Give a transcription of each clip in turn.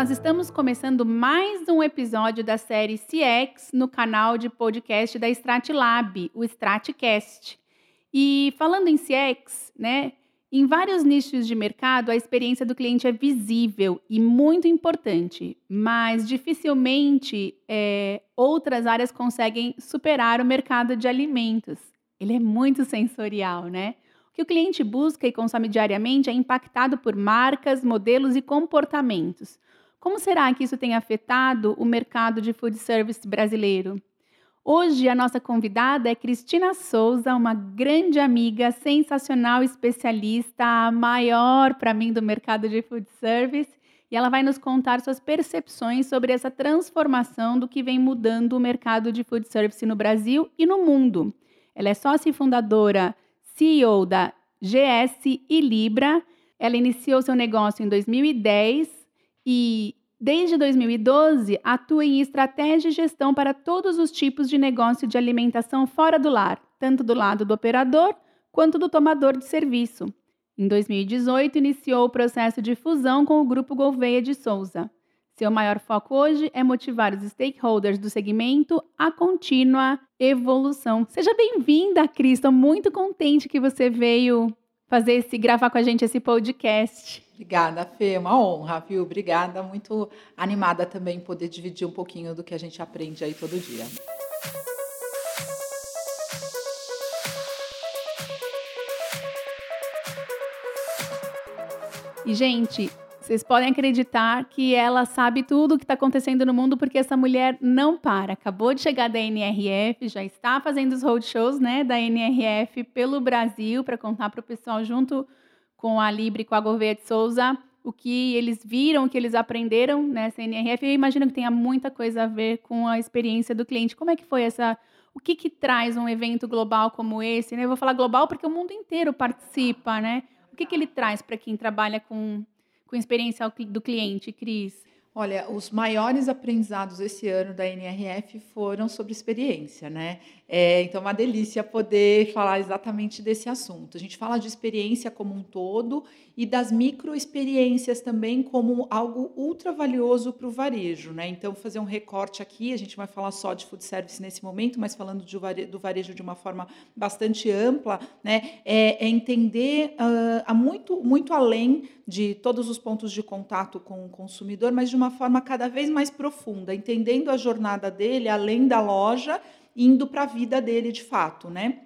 nós estamos começando mais um episódio da série CX no canal de podcast da Stratlab, o Stratcast. E falando em CX, né, em vários nichos de mercado, a experiência do cliente é visível e muito importante, mas dificilmente é, outras áreas conseguem superar o mercado de alimentos. Ele é muito sensorial, né? O que o cliente busca e consome diariamente é impactado por marcas, modelos e comportamentos. Como será que isso tem afetado o mercado de food service brasileiro? Hoje a nossa convidada é Cristina Souza, uma grande amiga, sensacional especialista, a maior para mim do mercado de food service, e ela vai nos contar suas percepções sobre essa transformação do que vem mudando o mercado de food service no Brasil e no mundo. Ela é sócia e fundadora, CEO da GS e Libra. Ela iniciou seu negócio em 2010 e Desde 2012, atua em estratégia e gestão para todos os tipos de negócio de alimentação fora do lar, tanto do lado do operador quanto do tomador de serviço. Em 2018, iniciou o processo de fusão com o Grupo Gouveia de Souza. Seu maior foco hoje é motivar os stakeholders do segmento à contínua evolução. Seja bem-vinda, Cris. Estou muito contente que você veio fazer esse gravar com a gente esse podcast. Obrigada, Fê, uma honra, viu? Obrigada, muito animada também poder dividir um pouquinho do que a gente aprende aí todo dia. E, gente, vocês podem acreditar que ela sabe tudo o que está acontecendo no mundo, porque essa mulher não para. Acabou de chegar da NRF, já está fazendo os roadshows né, da NRF pelo Brasil para contar para o pessoal junto com a Libre e com a Gouveia de Souza, o que eles viram, o que eles aprenderam nessa NRF. Eu imagino que tenha muita coisa a ver com a experiência do cliente. Como é que foi essa... O que, que traz um evento global como esse? Né? Eu vou falar global porque o mundo inteiro participa, né? O que, que ele traz para quem trabalha com, com experiência do cliente, Cris? Olha, os maiores aprendizados esse ano da NRF foram sobre experiência, né? É, então, é uma delícia poder falar exatamente desse assunto. A gente fala de experiência como um todo e das microexperiências também como algo ultra valioso para o varejo. Né? Então, fazer um recorte aqui, a gente vai falar só de food service nesse momento, mas falando do varejo de uma forma bastante ampla, né? é, é entender uh, muito, muito além de todos os pontos de contato com o consumidor, mas de uma forma cada vez mais profunda, entendendo a jornada dele além da loja indo para a vida dele de fato, né?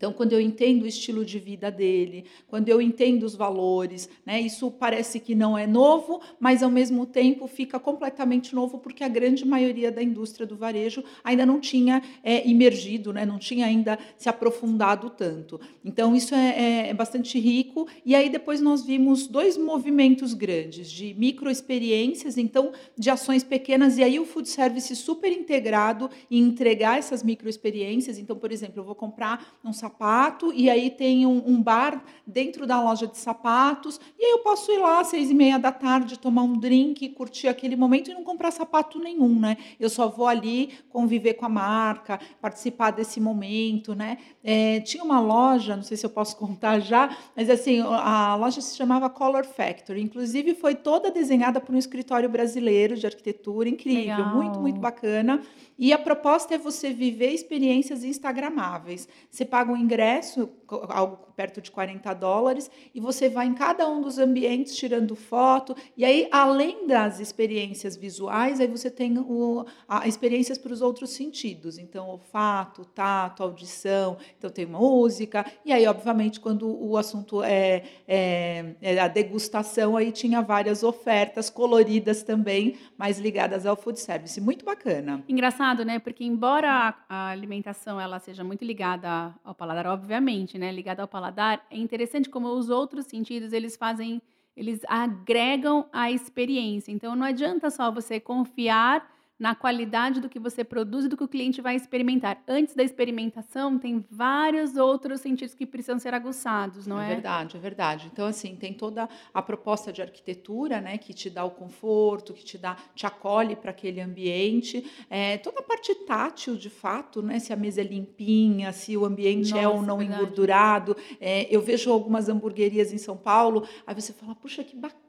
Então, quando eu entendo o estilo de vida dele, quando eu entendo os valores, né, isso parece que não é novo, mas ao mesmo tempo fica completamente novo porque a grande maioria da indústria do varejo ainda não tinha é, imergido, né, não tinha ainda se aprofundado tanto. Então, isso é, é, é bastante rico. E aí depois nós vimos dois movimentos grandes de microexperiências, então de ações pequenas, e aí o food service super integrado em entregar essas microexperiências. Então, por exemplo, eu vou comprar um sapato sapato, e aí tem um, um, bar dentro da loja de sapatos, e aí eu posso ir lá às seis e meia da tarde, tomar um drink, curtir aquele momento e não comprar sapato nenhum, né? Eu só vou ali conviver com a marca, participar desse momento, né? É, tinha uma loja, não sei se eu posso contar já, mas assim, a loja se chamava Color Factory, inclusive foi toda desenhada por um escritório brasileiro de arquitetura, incrível, Legal. muito, muito bacana. E a proposta é você viver experiências instagramáveis. Você paga um ingresso, algo perto de 40 dólares, e você vai em cada um dos ambientes tirando foto. E aí, além das experiências visuais, aí você tem o, a, experiências para os outros sentidos. Então, olfato, tato, audição, então tem música. E aí, obviamente, quando o assunto é, é, é a degustação, aí tinha várias ofertas coloridas também, mais ligadas ao food service. Muito bacana. Engraçado, né? Porque embora a alimentação ela seja muito ligada ao paladar, obviamente, né? Ligada ao paladar paladar, é interessante como os outros sentidos eles fazem, eles agregam a experiência. Então não adianta só você confiar na qualidade do que você produz e do que o cliente vai experimentar. Antes da experimentação, tem vários outros sentidos que precisam ser aguçados, não é? É verdade, é verdade. Então, assim, tem toda a proposta de arquitetura, né, que te dá o conforto, que te dá, te acolhe para aquele ambiente. É, toda a parte tátil, de fato, né, se a mesa é limpinha, se o ambiente Nossa, é ou não verdade. engordurado. É, eu vejo algumas hamburguerias em São Paulo, aí você fala, puxa, que bacana,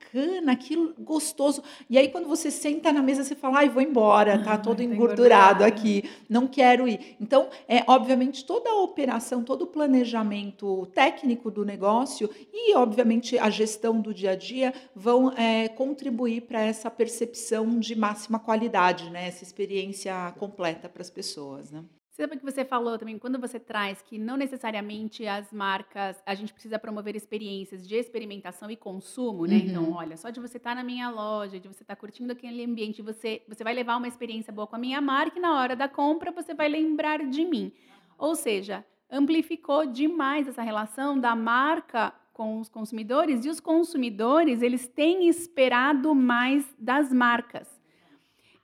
que gostoso. E aí, quando você senta na mesa, você fala, ai, vou embora embora, tá todo engordurado aqui, não quero ir. Então, é obviamente toda a operação, todo o planejamento técnico do negócio e, obviamente, a gestão do dia a dia vão é, contribuir para essa percepção de máxima qualidade, né? Essa experiência completa para as pessoas, né? Sabe que você falou também, quando você traz que não necessariamente as marcas, a gente precisa promover experiências de experimentação e consumo, né? Então, uhum. Então, olha, só de você estar tá na minha loja, de você estar tá curtindo aquele ambiente, você, você vai levar uma experiência boa com a minha marca e na hora da compra você vai lembrar de mim. Ou seja, amplificou demais essa relação da marca com os consumidores e os consumidores, eles têm esperado mais das marcas.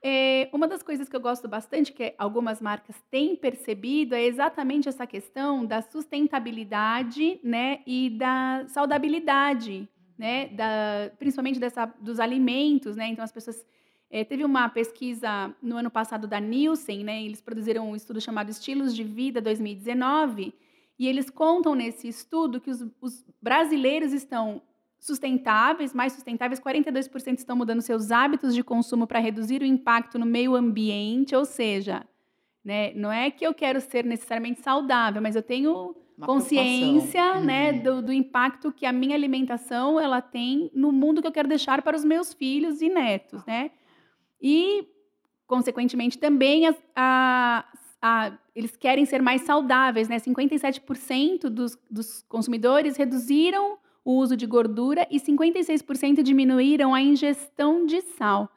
É, uma das coisas que eu gosto bastante, que algumas marcas têm percebido, é exatamente essa questão da sustentabilidade né, e da saudabilidade, né, da, principalmente dessa, dos alimentos. Né? Então, as pessoas. É, teve uma pesquisa no ano passado da Nielsen, né, eles produziram um estudo chamado Estilos de Vida 2019, e eles contam nesse estudo que os, os brasileiros estão sustentáveis, mais sustentáveis, 42% estão mudando seus hábitos de consumo para reduzir o impacto no meio ambiente, ou seja, né, não é que eu quero ser necessariamente saudável, mas eu tenho Uma consciência né, uhum. do, do, impacto que a minha alimentação ela tem no mundo que eu quero deixar para os meus filhos e netos, né? E, consequentemente, também as, a, a, eles querem ser mais saudáveis, né? 57% dos, dos consumidores reduziram o uso de gordura e 56% diminuíram a ingestão de sal.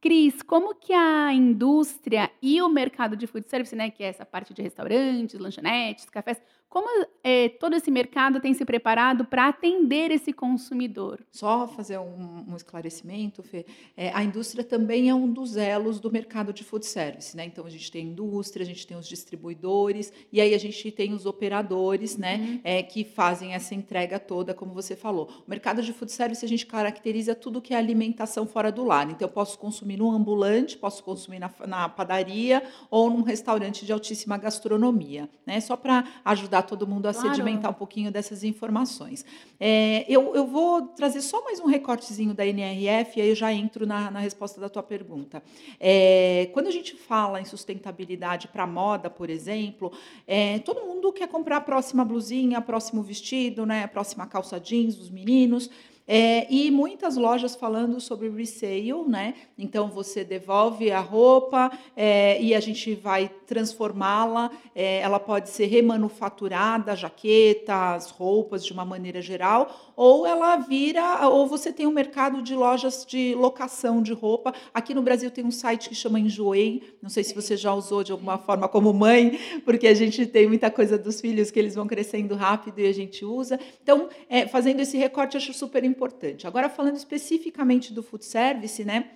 Cris, como que a indústria e o mercado de food service, né, que é essa parte de restaurantes, lanchonetes, cafés, como é, todo esse mercado tem se preparado para atender esse consumidor? Só fazer um, um esclarecimento, Fê. É, a indústria também é um dos elos do mercado de food service. Né? Então, a gente tem a indústria, a gente tem os distribuidores, e aí a gente tem os operadores né, uhum. é, que fazem essa entrega toda, como você falou. O mercado de food service, a gente caracteriza tudo que é alimentação fora do lar. Então, eu posso consumir num ambulante, posso consumir na, na padaria ou num restaurante de altíssima gastronomia. Né? Só para ajudar todo mundo a claro. sedimentar um pouquinho dessas informações. É, eu, eu vou trazer só mais um recortezinho da NRF, e aí eu já entro na, na resposta da tua pergunta. É, quando a gente fala em sustentabilidade para moda, por exemplo, é, todo mundo quer comprar a próxima blusinha, próximo vestido, né, a próxima calça jeans dos meninos. É, e muitas lojas falando sobre resale, né? Então você devolve a roupa é, e a gente vai transformá-la. É, ela pode ser remanufaturada, jaquetas, roupas de uma maneira geral, ou ela vira, ou você tem um mercado de lojas de locação de roupa. Aqui no Brasil tem um site que chama Enjoei. Não sei se você já usou de alguma forma como mãe, porque a gente tem muita coisa dos filhos que eles vão crescendo rápido e a gente usa. Então, é, fazendo esse recorte, acho super importante importante. Agora, falando especificamente do food service, né?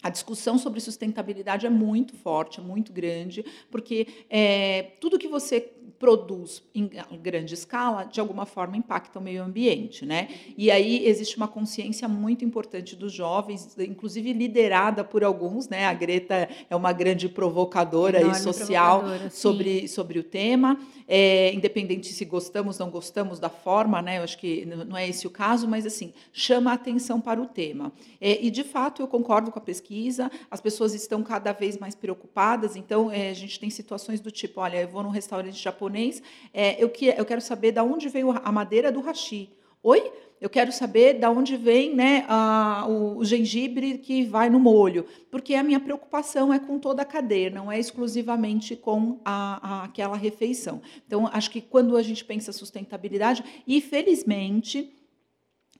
A discussão sobre sustentabilidade é muito forte, é muito grande, porque é, tudo que você produz em grande escala, de alguma forma impacta o meio ambiente, né? E aí existe uma consciência muito importante dos jovens, inclusive liderada por alguns, né? A Greta é uma grande provocadora e social provocadora, sobre, sobre o tema, é, independente se gostamos ou não gostamos da forma, né? Eu acho que não é esse o caso, mas assim chama a atenção para o tema. É, e de fato eu concordo com a pesquisa, as pessoas estão cada vez mais preocupadas. Então é, a gente tem situações do tipo, olha, eu vou num restaurante japonês japonês, é, eu, que, eu quero saber de onde veio a madeira do hashi. Oi? Eu quero saber de onde vem né, a, o, o, gengibre que vai no molho, porque a minha preocupação é com toda a cadeia, não é exclusivamente com a, a, aquela refeição. Então, acho que quando a gente pensa sustentabilidade, e felizmente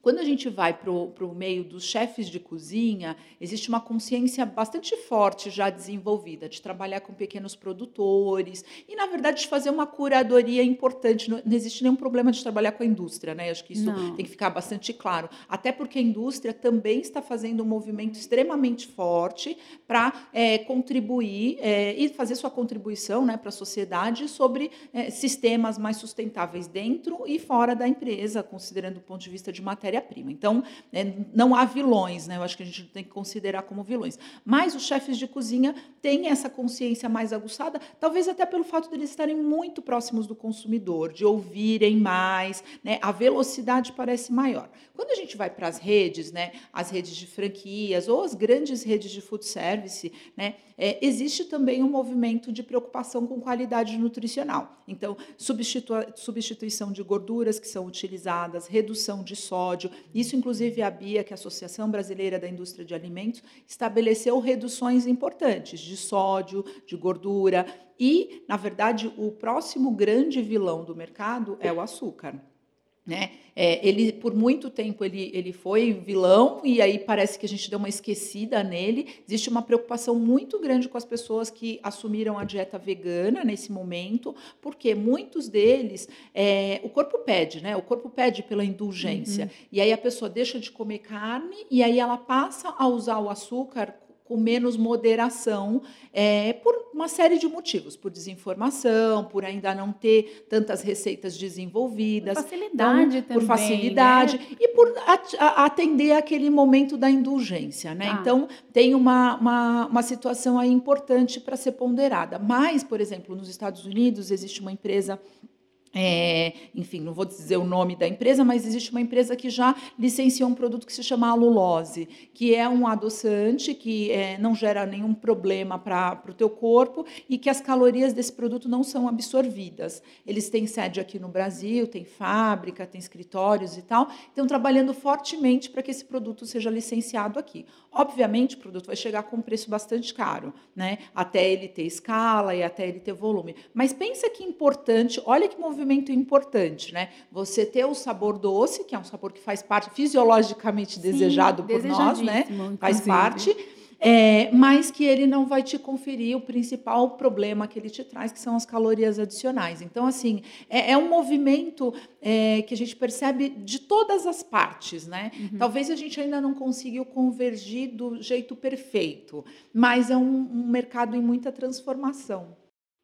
quando a gente vai para o meio dos chefes de cozinha, existe uma consciência bastante forte já desenvolvida de trabalhar com pequenos produtores e, na verdade, de fazer uma curadoria importante. Não, não existe nenhum problema de trabalhar com a indústria, né? Acho que isso não. tem que ficar bastante claro. Até porque a indústria também está fazendo um movimento extremamente forte para é, contribuir é, e fazer sua contribuição né, para a sociedade sobre é, sistemas mais sustentáveis dentro e fora da empresa, considerando o ponto de vista de matéria matéria-prima. Então, é, não há vilões, né? eu acho que a gente tem que considerar como vilões. Mas os chefes de cozinha têm essa consciência mais aguçada, talvez até pelo fato de eles estarem muito próximos do consumidor, de ouvirem mais, né? a velocidade parece maior. Quando a gente vai para as redes, né? as redes de franquias ou as grandes redes de food service, né? É, existe também um movimento de preocupação com qualidade nutricional. Então, substituição de gorduras que são utilizadas, redução de sódio, Isso, inclusive, a BIA, que é a Associação Brasileira da Indústria de Alimentos, estabeleceu reduções importantes de sódio, de gordura. E, na verdade, o próximo grande vilão do mercado é o açúcar. Né? É, ele por muito tempo ele, ele foi vilão e aí parece que a gente deu uma esquecida nele. Existe uma preocupação muito grande com as pessoas que assumiram a dieta vegana nesse momento, porque muitos deles é, o corpo pede, né? O corpo pede pela indulgência uhum. e aí a pessoa deixa de comer carne e aí ela passa a usar o açúcar com menos moderação, é, por uma série de motivos, por desinformação, por ainda não ter tantas receitas desenvolvidas. Por facilidade então, também. Por facilidade né? e por atender aquele momento da indulgência. Né? Ah. Então, tem uma, uma, uma situação aí importante para ser ponderada. Mas, por exemplo, nos Estados Unidos existe uma empresa é, enfim, não vou dizer o nome da empresa, mas existe uma empresa que já licenciou um produto que se chama alulose, que é um adoçante que é, não gera nenhum problema para o teu corpo e que as calorias desse produto não são absorvidas. Eles têm sede aqui no Brasil, tem fábrica, tem escritórios e tal, estão trabalhando fortemente para que esse produto seja licenciado aqui. Obviamente, o produto vai chegar com um preço bastante caro, né? até ele ter escala e até ele ter volume. Mas pensa que importante, olha que movimento movimento importante, né? Você ter o sabor doce, que é um sabor que faz parte fisiologicamente Sim, desejado por nós, né? Faz parte. É, mas que ele não vai te conferir o principal problema que ele te traz, que são as calorias adicionais. Então, assim, é, é um movimento é, que a gente percebe de todas as partes, né? Uhum. Talvez a gente ainda não conseguiu convergir do jeito perfeito, mas é um, um mercado em muita transformação.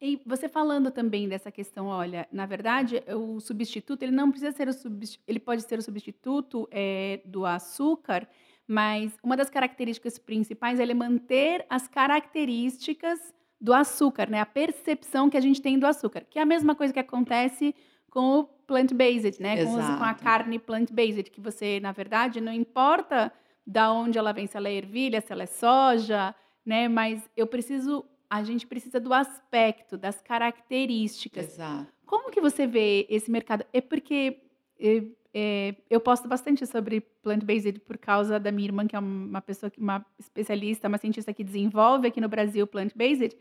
E você falando também dessa questão, olha, na verdade, o substituto, ele não precisa ser o substituto, ele pode ser o substituto é, do açúcar, mas uma das características principais é manter as características do açúcar, né? A percepção que a gente tem do açúcar, que é a mesma coisa que acontece com o plant-based, né? Com, com, a carne plant-based, que você, na verdade, não importa da onde ela vem, se ela é ervilha, se ela é soja, né? Mas eu preciso a gente precisa do aspecto, das características. Exato. Como que você vê esse mercado? É porque é, é, eu posto bastante sobre plant-based por causa da minha irmã, que é uma pessoa, uma especialista, uma cientista que desenvolve aqui no Brasil plant-based.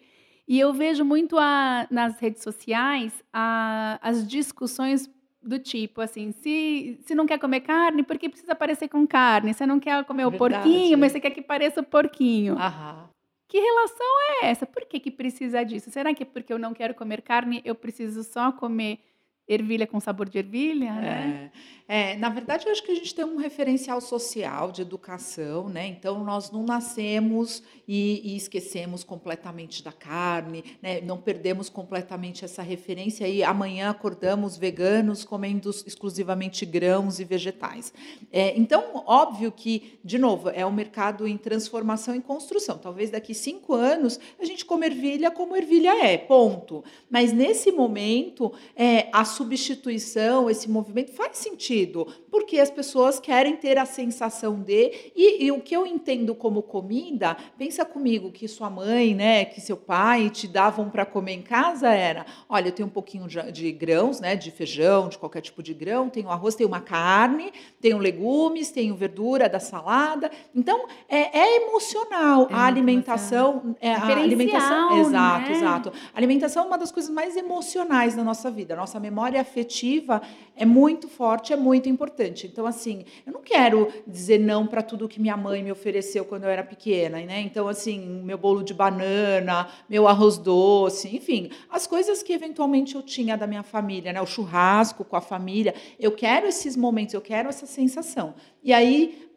E eu vejo muito a, nas redes sociais a, as discussões do tipo assim, se, se não quer comer carne, por que precisa parecer com carne? Você não quer comer Verdade. o porquinho, mas você quer que pareça o porquinho. Aham. Que relação é essa? Por que, que precisa disso? Será que é porque eu não quero comer carne, eu preciso só comer ervilha com sabor de ervilha, né? É, é, na verdade, eu acho que a gente tem um referencial social de educação, né? Então, nós não nascemos e, e esquecemos completamente da carne, né? Não perdemos completamente essa referência e amanhã acordamos veganos comendo exclusivamente grãos e vegetais. É, então, óbvio que, de novo, é um mercado em transformação e construção. Talvez daqui cinco anos a gente come ervilha como ervilha é, ponto. Mas nesse momento, é, a substituição, esse movimento faz sentido, porque as pessoas querem ter a sensação de. E, e, o que eu entendo como comida, pensa comigo que sua mãe, né, que seu pai te davam para comer em casa era: olha, eu tenho um pouquinho de, de, grãos, né, de feijão, de qualquer tipo de grão, tenho arroz, tenho uma carne, tenho legumes, tenho verdura da salada. Então, é, é emocional. É a alimentação. É, a alimentação. Exato, né? exato. A alimentação é uma das coisas mais emocionais da nossa vida. A nossa memória memória afetiva é muito forte, é muito importante importante. Então, assim, eu não quero dizer não para tudo que minha mãe me ofereceu quando eu era pequena, né? Então, assim, meu bolo de banana, meu arroz doce, enfim, as coisas que eventualmente eu tinha da minha família, né? O churrasco com a família. Eu quero esses momentos, eu quero essa sensação. E aí,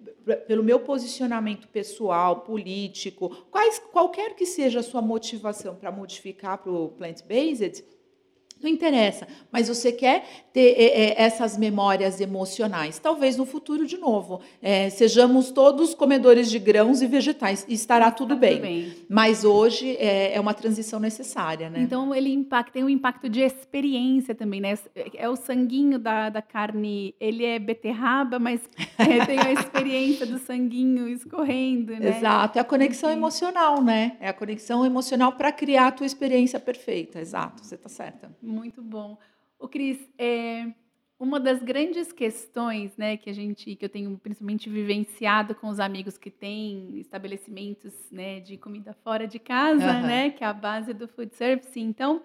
pelo meu posicionamento pessoal, político, quais, qualquer que seja a sua motivação para modificar para o plant-based, não interessa, mas você quer ter é, essas memórias emocionais. Talvez no futuro, de novo, é, sejamos todos comedores de grãos e vegetais e estará tudo, tá bem. tudo bem. Mas hoje é, é, uma transição necessária, né? Então ele impacta, tem um impacto de experiência também, né? É o sanguinho da, da carne, ele é beterraba, mas tem a experiência do sanguinho escorrendo, né? Exato, é a conexão Sim. emocional, né? É a conexão emocional para criar a tua experiência perfeita. Exato, você está certa. Muito bom. O Cris, é, uma das grandes questões, né, que a gente, que eu tenho principalmente vivenciado com os amigos que têm estabelecimentos, né, de comida fora de casa, uhum. né, que é a base do food service. Então,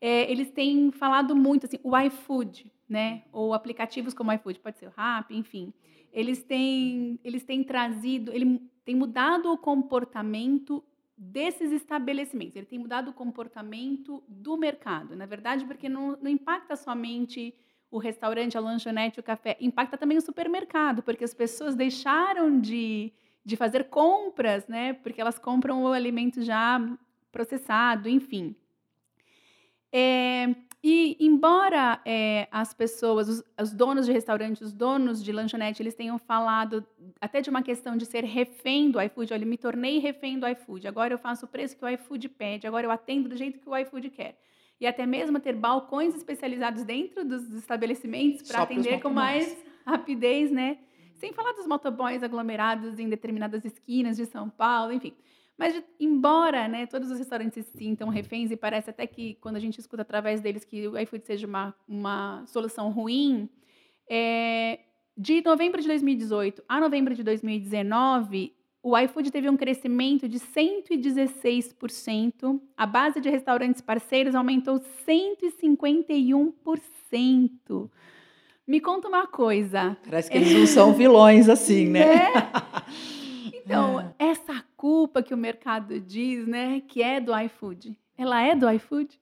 é, eles têm falado muito assim, o iFood, né, ou aplicativos como o iFood, pode ser o Rappi, enfim, eles têm, eles têm trazido, ele tem mudado o comportamento desses estabelecimentos. Ele tem mudado o comportamento do mercado. Na verdade, porque não, não impacta somente o restaurante, a lanchonete, o café, impacta também o supermercado, porque as pessoas deixaram de, de fazer compras, né? Porque elas compram o alimento já processado, enfim. Embora é, as pessoas, os, os, donos de restaurante, os donos de lanchonete, eles tenham falado até de uma questão de ser refém do iFood, olha, me tornei refém do iFood, agora eu faço o preço que o iFood pede, agora eu atendo do jeito que o iFood quer. E até mesmo ter balcões especializados dentro dos estabelecimentos para atender com mais rapidez, né? Sem falar dos motoboys aglomerados em determinadas esquinas de São Paulo, enfim. Mas, embora né, todos os restaurantes se sintam reféns, e parece até que, quando a gente escuta através deles que o iFood seja uma, uma solução ruim, é, de novembro de 2018 a novembro de 2019, o iFood teve um crescimento de 116%, a base de restaurantes parceiros aumentou 151%. Me conta uma coisa. Parece que eles não são vilões assim, né? né? Então, é. essa culpa que o mercado diz, né, que é do iFood, ela é do iFood?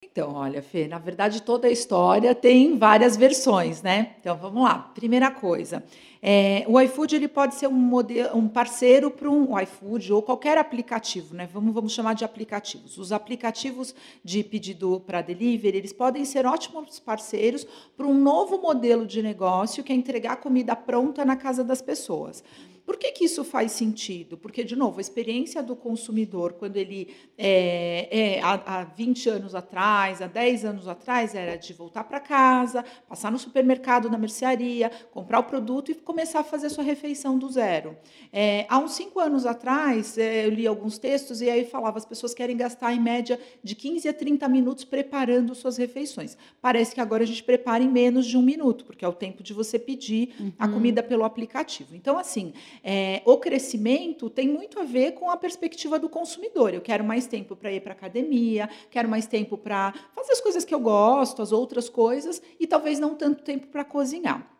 Então, olha, Fê, na verdade toda a história tem várias versões, né? Então, vamos lá. Primeira coisa, é, o iFood ele pode ser um, modelo, um parceiro para um iFood ou qualquer aplicativo, né? Vamos, vamos chamar de aplicativos. Os aplicativos de pedido para delivery, eles podem ser ótimos parceiros para um novo modelo de negócio que é entregar comida pronta na casa das pessoas. Por que, que isso faz sentido? Porque, de novo, a experiência do consumidor, quando ele, é, é, há, há 20 anos atrás, há 10 anos atrás, era de voltar para casa, passar no supermercado, na mercearia, comprar o produto e começar a fazer a sua refeição do zero. É, há uns 5 anos atrás, é, eu li alguns textos e aí falava as pessoas querem gastar, em média, de 15 a 30 minutos preparando suas refeições. Parece que agora a gente prepara em menos de um minuto, porque é o tempo de você pedir uhum. a comida pelo aplicativo. Então, assim, é, o crescimento tem muito a ver com a perspectiva do consumidor. Eu quero mais tempo para ir para academia, quero mais tempo para fazer as coisas que eu gosto, as outras coisas, e talvez não tanto tempo para cozinhar.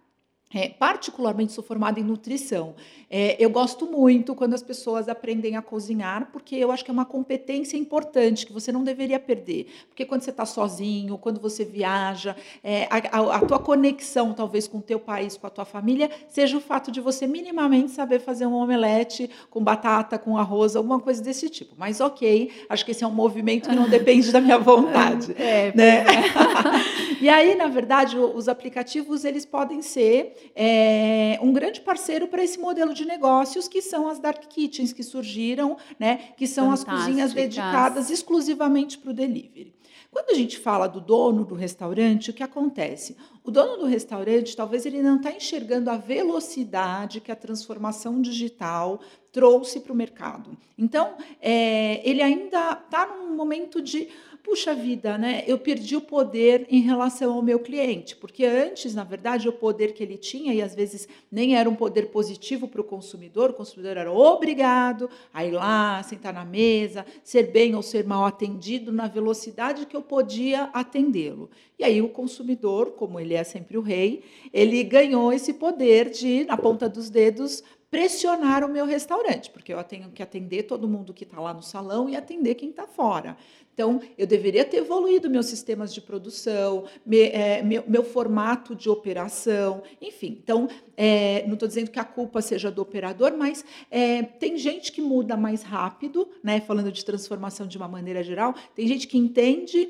É, particularmente sou formada em nutrição. É, eu gosto muito quando as pessoas aprendem a cozinhar, porque eu acho que é uma competência importante que você não deveria perder. Porque quando você está sozinho, quando você viaja, é, a, a, a, tua conexão talvez com o teu país, com a tua família, seja o fato de você minimamente saber fazer um omelete com batata, com arroz, alguma coisa desse tipo. Mas ok, acho que esse é um movimento que não depende da minha vontade. É, né? É. e aí, na verdade, os aplicativos eles podem ser é, um grande parceiro para esse modelo de negócios, que são as dark kitchens que surgiram, né, que são as cozinhas dedicadas exclusivamente para o delivery. Quando a gente fala do dono do restaurante, o que acontece? O dono do restaurante, talvez ele não está enxergando a velocidade que a transformação digital trouxe para o mercado. Então, é, ele ainda está num momento de puxa vida, né? Eu perdi o poder em relação ao meu cliente, porque antes, na verdade, o poder que ele tinha, e às vezes nem era um poder positivo para o consumidor, o consumidor era obrigado a ir lá, sentar na mesa, ser bem ou ser mal atendido na velocidade que eu podia atendê-lo. E aí o consumidor, como ele é sempre o rei, ele ganhou esse poder de, na ponta dos dedos, pressionar o meu restaurante, porque eu tenho que atender todo mundo que está lá no salão e atender quem está fora. Então, eu deveria ter evoluído meus sistemas de produção, me, é, meu, meu, formato de operação, enfim. Então, é, não estou dizendo que a culpa seja do operador, mas é, tem gente que muda mais rápido, né? Falando de transformação de uma maneira geral, tem gente que entende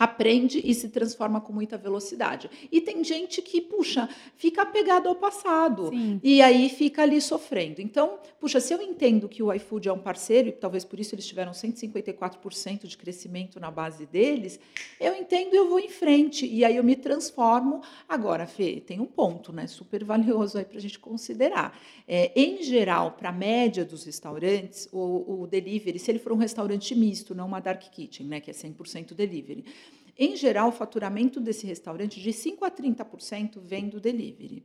aprende e se transforma com muita velocidade. E tem gente que, puxa, fica apegado ao passado Sim. e aí fica ali sofrendo. Então, puxa, se eu entendo que o iFood é um parceiro e talvez por isso eles tiveram 154% de crescimento na base deles, eu entendo e eu vou em frente e aí eu me transformo. Agora, Fê, tem um ponto, né, super valioso aí para a gente considerar. É, em geral, para a média dos restaurantes, o, o delivery, se ele for um restaurante misto, não uma dark kitchen, né, que é 100% delivery, em geral, o faturamento desse restaurante, de 5% a 30%, vem do delivery.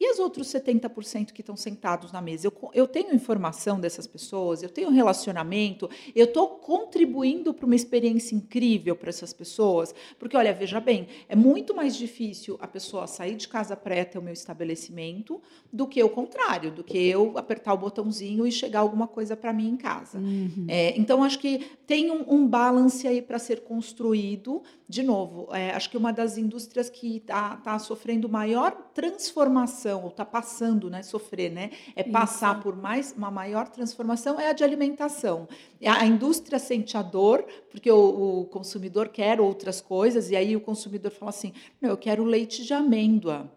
E os outros 70% que estão sentados na mesa? Eu, eu tenho informação dessas pessoas, eu tenho relacionamento, eu estou contribuindo para uma experiência incrível para essas pessoas. Porque, olha, veja bem, é muito mais difícil a pessoa sair de casa para ter o meu estabelecimento do que o contrário, do que eu apertar o botãozinho e chegar alguma coisa para mim em casa. Uhum. É, então, acho que tem um, um balance aí para ser construído. De novo, é, acho que uma das indústrias que está tá sofrendo maior transformação transformação, ou está passando, né, sofrer, né, é passar Isso. por mais uma maior transformação, é a de alimentação. A indústria sente a dor, porque o, o consumidor quer outras coisas, e aí o consumidor fala assim: não, eu quero leite de amêndoa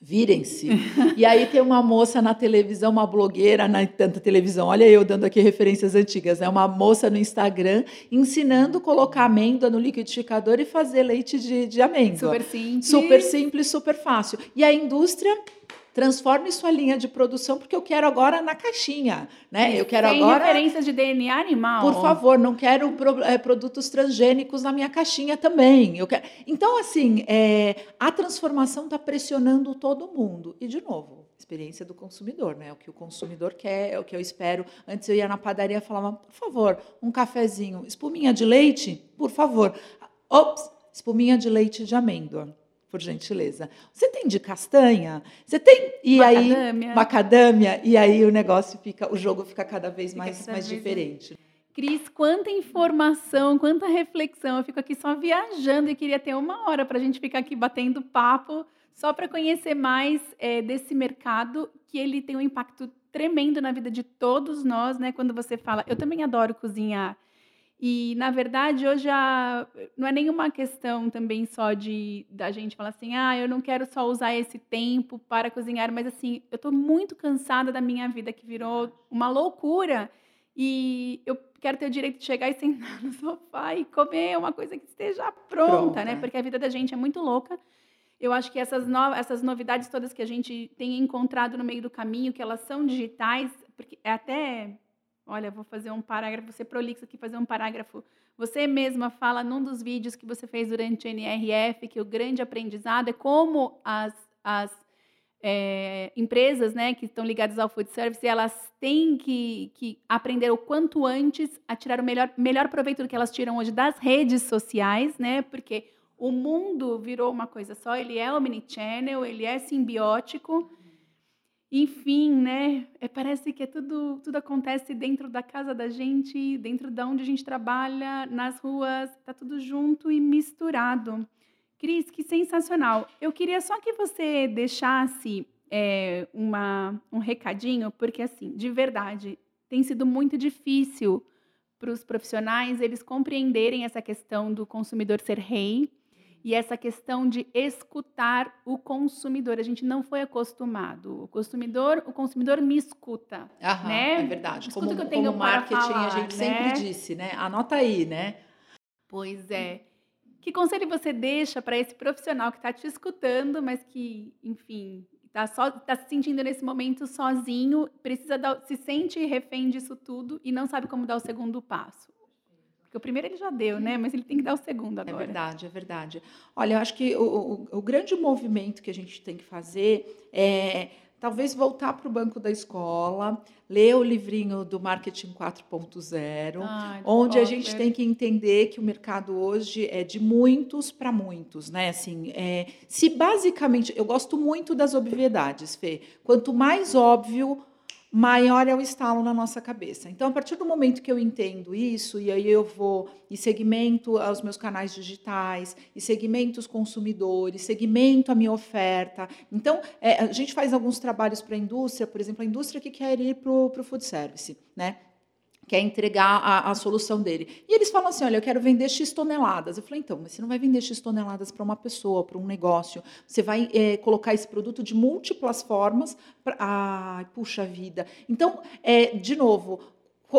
virem-se. e aí tem uma moça na televisão, uma blogueira na tanta televisão, olha eu dando aqui referências antigas, né? Uma moça no Instagram ensinando a colocar amêndoa no liquidificador e fazer leite de, de amêndoa. Super simples. Super simples, super fácil. E a indústria transforme sua linha de produção porque eu quero agora na caixinha, né? Eu quero Tem agora referências de DNA animal. Por favor, não quero pro, é, produtos transgênicos na minha caixinha também. Eu quero... Então, assim, é, a transformação está pressionando todo mundo. E de novo, experiência do consumidor, né? O que o consumidor quer, é o que eu espero. Antes eu ia na padaria e falava, por favor, um cafezinho, espuminha de leite, por favor. Ops, espuminha de leite de amêndoa por gentileza. Você tem de castanha? Você tem e macadâmia. aí macadâmia e aí o negócio fica, o jogo fica cada vez fica mais cada mais vez diferente. Cris, quanta informação, quanta reflexão. Eu fico aqui só viajando e queria ter uma hora para a gente ficar aqui batendo papo, só para conhecer mais é, desse mercado, que ele tem um impacto tremendo na vida de todos nós, né? Quando você fala, eu também adoro cozinhar. E, na verdade, hoje a, não é nenhuma questão também só de da gente falar assim, ah, eu não quero só usar esse tempo para cozinhar, mas assim, eu estou muito cansada da minha vida que virou uma loucura e eu quero ter o direito de chegar e sentar no sofá e comer uma coisa que esteja pronta, pronta. né? Porque a vida da gente é muito louca. Eu acho que essas, no, essas novidades todas que a gente tem encontrado no meio do caminho, que elas são digitais, porque é até Olha, vou fazer um parágrafo, você prolixo aqui, fazer um parágrafo. Você mesma fala num dos vídeos que você fez durante o NRF que o grande aprendizado é como as, as é, empresas né, que estão ligadas ao food service, elas têm que, que aprender o quanto antes a tirar o melhor, melhor proveito do que elas tiram hoje das redes sociais, né? Porque o mundo virou uma coisa só, ele é omnichannel, ele é simbiótico, enfim, né? É, parece que é tudo, tudo acontece dentro da casa da gente, dentro da onde a gente trabalha, nas ruas, tá tudo junto e misturado. Cris, que sensacional. Eu queria só que você deixasse é, uma, um recadinho, porque assim, de verdade, tem sido muito difícil para os profissionais eles compreenderem essa questão do consumidor ser rei e essa questão de escutar o consumidor. A gente não foi acostumado. O consumidor, o consumidor me escuta. Aham, né? É verdade. Escuta como, que eu tenho como marketing, falar, a gente né? sempre disse, né? Anota aí, né? Pois é. Que conselho você deixa para esse profissional que está te escutando, mas que, enfim, está tá se sentindo nesse momento sozinho, precisa dar, se sente refém disso tudo e não sabe como dar o segundo passo? Porque o primeiro ele já deu, né? Mas ele tem que dar o segundo é agora. É verdade, é verdade. Olha, eu acho que o, o, o grande movimento que a gente tem que fazer é talvez voltar para o banco da escola, ler o livrinho do Marketing 4.0, onde a gente tem que entender que o mercado hoje é de muitos para muitos, né? Assim, é, se basicamente, eu gosto muito das obviedades, Fê. Quanto mais óbvio, maior é o estalo na nossa cabeça. Então, a partir do momento que eu entendo isso, e aí eu vou e segmento os meus canais digitais, e segmento os consumidores, segmento a minha oferta. Então, é, a gente faz alguns trabalhos para a indústria, por exemplo, a indústria que quer ir para o food service, né? Quer entregar a, a, solução dele. E eles falam assim: olha, eu quero vender X toneladas. Eu falei, então, mas você não vai vender X toneladas para uma pessoa, para um negócio. Você vai é, colocar esse produto de múltiplas formas. Pra... Ai, puxa vida. Então, é, de novo,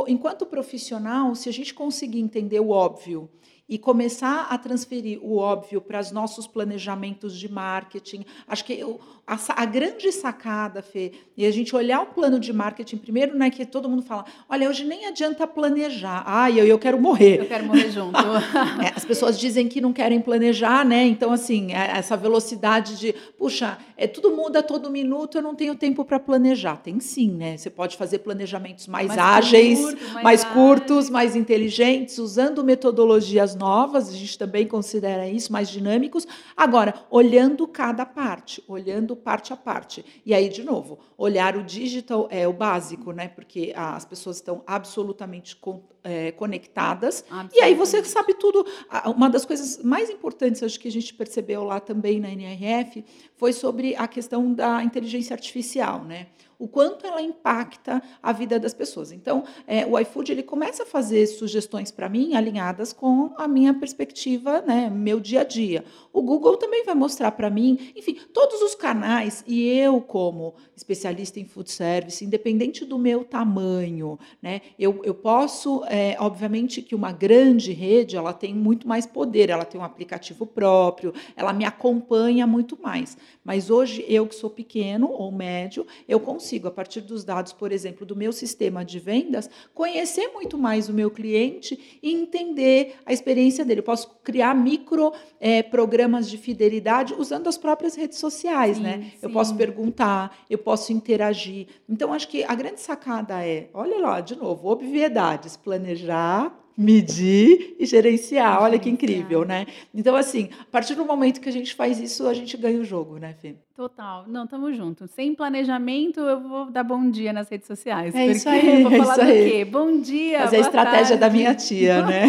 enquanto profissional, se a gente conseguir entender o óbvio e começar a transferir o óbvio para os nossos planejamentos de marketing. Acho que eu, a, a, grande sacada, Fê, e a gente olhar o plano de marketing primeiro, né, que todo mundo fala, olha, hoje nem adianta planejar. Ai, eu, eu quero morrer. Eu quero morrer junto. é, as pessoas dizem que não querem planejar, né? Então, assim, é, essa velocidade de, puxa, é, tudo muda todo minuto, eu não tenho tempo para planejar. Tem sim, né? Você pode fazer planejamentos mais, mais ágeis, curto, mais, mais curtos, mais inteligentes, usando metodologias novas, a gente também considera isso, mais dinâmicos. Agora, olhando cada parte, olhando parte a parte. E aí, de novo, olhar o digital é o básico, né? Porque as pessoas estão absolutamente é, conectadas. E aí você sabe tudo. Uma das coisas mais importantes, acho que a gente percebeu lá também na NRF, foi sobre a questão da inteligência artificial, né? o quanto ela impacta a vida das pessoas. Então, é, o iFood ele começa a fazer sugestões para mim alinhadas com a minha perspectiva, né, meu dia a dia. O Google também vai mostrar para mim, enfim, todos os canais e eu como especialista em food service, independente do meu tamanho, né, eu, eu posso, é, obviamente que uma grande rede ela tem muito mais poder, ela tem um aplicativo próprio, ela me acompanha muito mais. Mas hoje eu que sou pequeno ou médio, eu consigo a partir dos dados, por exemplo, do meu sistema de vendas, conhecer muito mais o meu cliente e entender a experiência dele. Eu posso criar micro é, programas de fidelidade usando as próprias redes sociais, sim, né? Sim. Eu posso perguntar, eu posso interagir. Então, acho que a grande sacada é, olha lá, de novo, obviedades, planejar, medir e gerenciar. Olha que incrível, né? Então, assim, a partir do momento que a gente faz isso, a gente ganha o jogo, né, Fê? Total. Não, tamo junto. Sem planejamento, eu vou dar bom dia nas redes sociais. É isso aí. Vou falar é do quê? Bom dia. Fazer a estratégia tarde. da minha tia, né?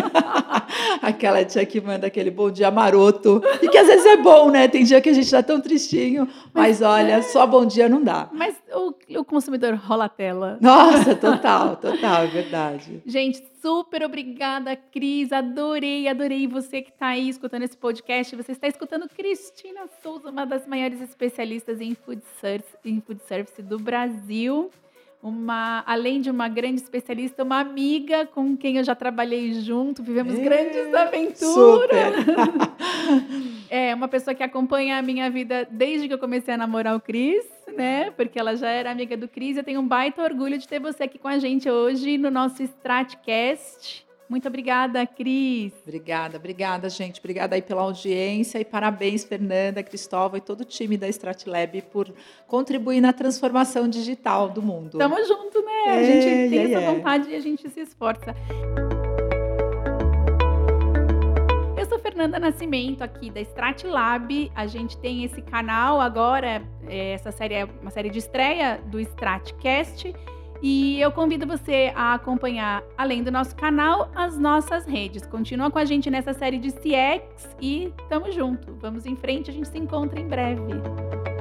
Aquela tia que manda aquele bom dia maroto. E que às vezes é bom, né? Tem dia que a gente tá tão tristinho, mas, mas olha, é... só bom dia não dá. Mas o, o consumidor rola a tela. Nossa, total, total, é verdade. Gente, super obrigada, Cris. Adorei, adorei você que está aí escutando esse podcast. Você está escutando Cristina Souza, uma das maiores especialistas especialistas em food service, em food service do Brasil. Uma, além de uma grande especialista, uma amiga com quem eu já trabalhei junto, vivemos é, grandes aventuras. é uma pessoa que acompanha a minha vida desde que eu comecei a namorar o Cris, né? Porque ela já era amiga do Cris. Eu tenho um baita orgulho de ter você aqui com a gente hoje no nosso Stratcast. Muito obrigada, Cris. Obrigada, obrigada, gente. Obrigada aí pela audiência e parabéns, Fernanda, Cristóvão e todo o time da Stratlab por contribuir na transformação digital do mundo. Tamo junto, né? É, a gente tem é, essa é. vontade e a gente se esforça. Eu sou Fernanda Nascimento, aqui da Stratlab. A gente tem esse canal agora, é, essa série é uma série de estreia do Stratcast. E eu convido você a acompanhar, além do nosso canal, as nossas redes. Continua com a gente nessa série de CX e tamo junto. Vamos em frente, a gente se encontra em breve.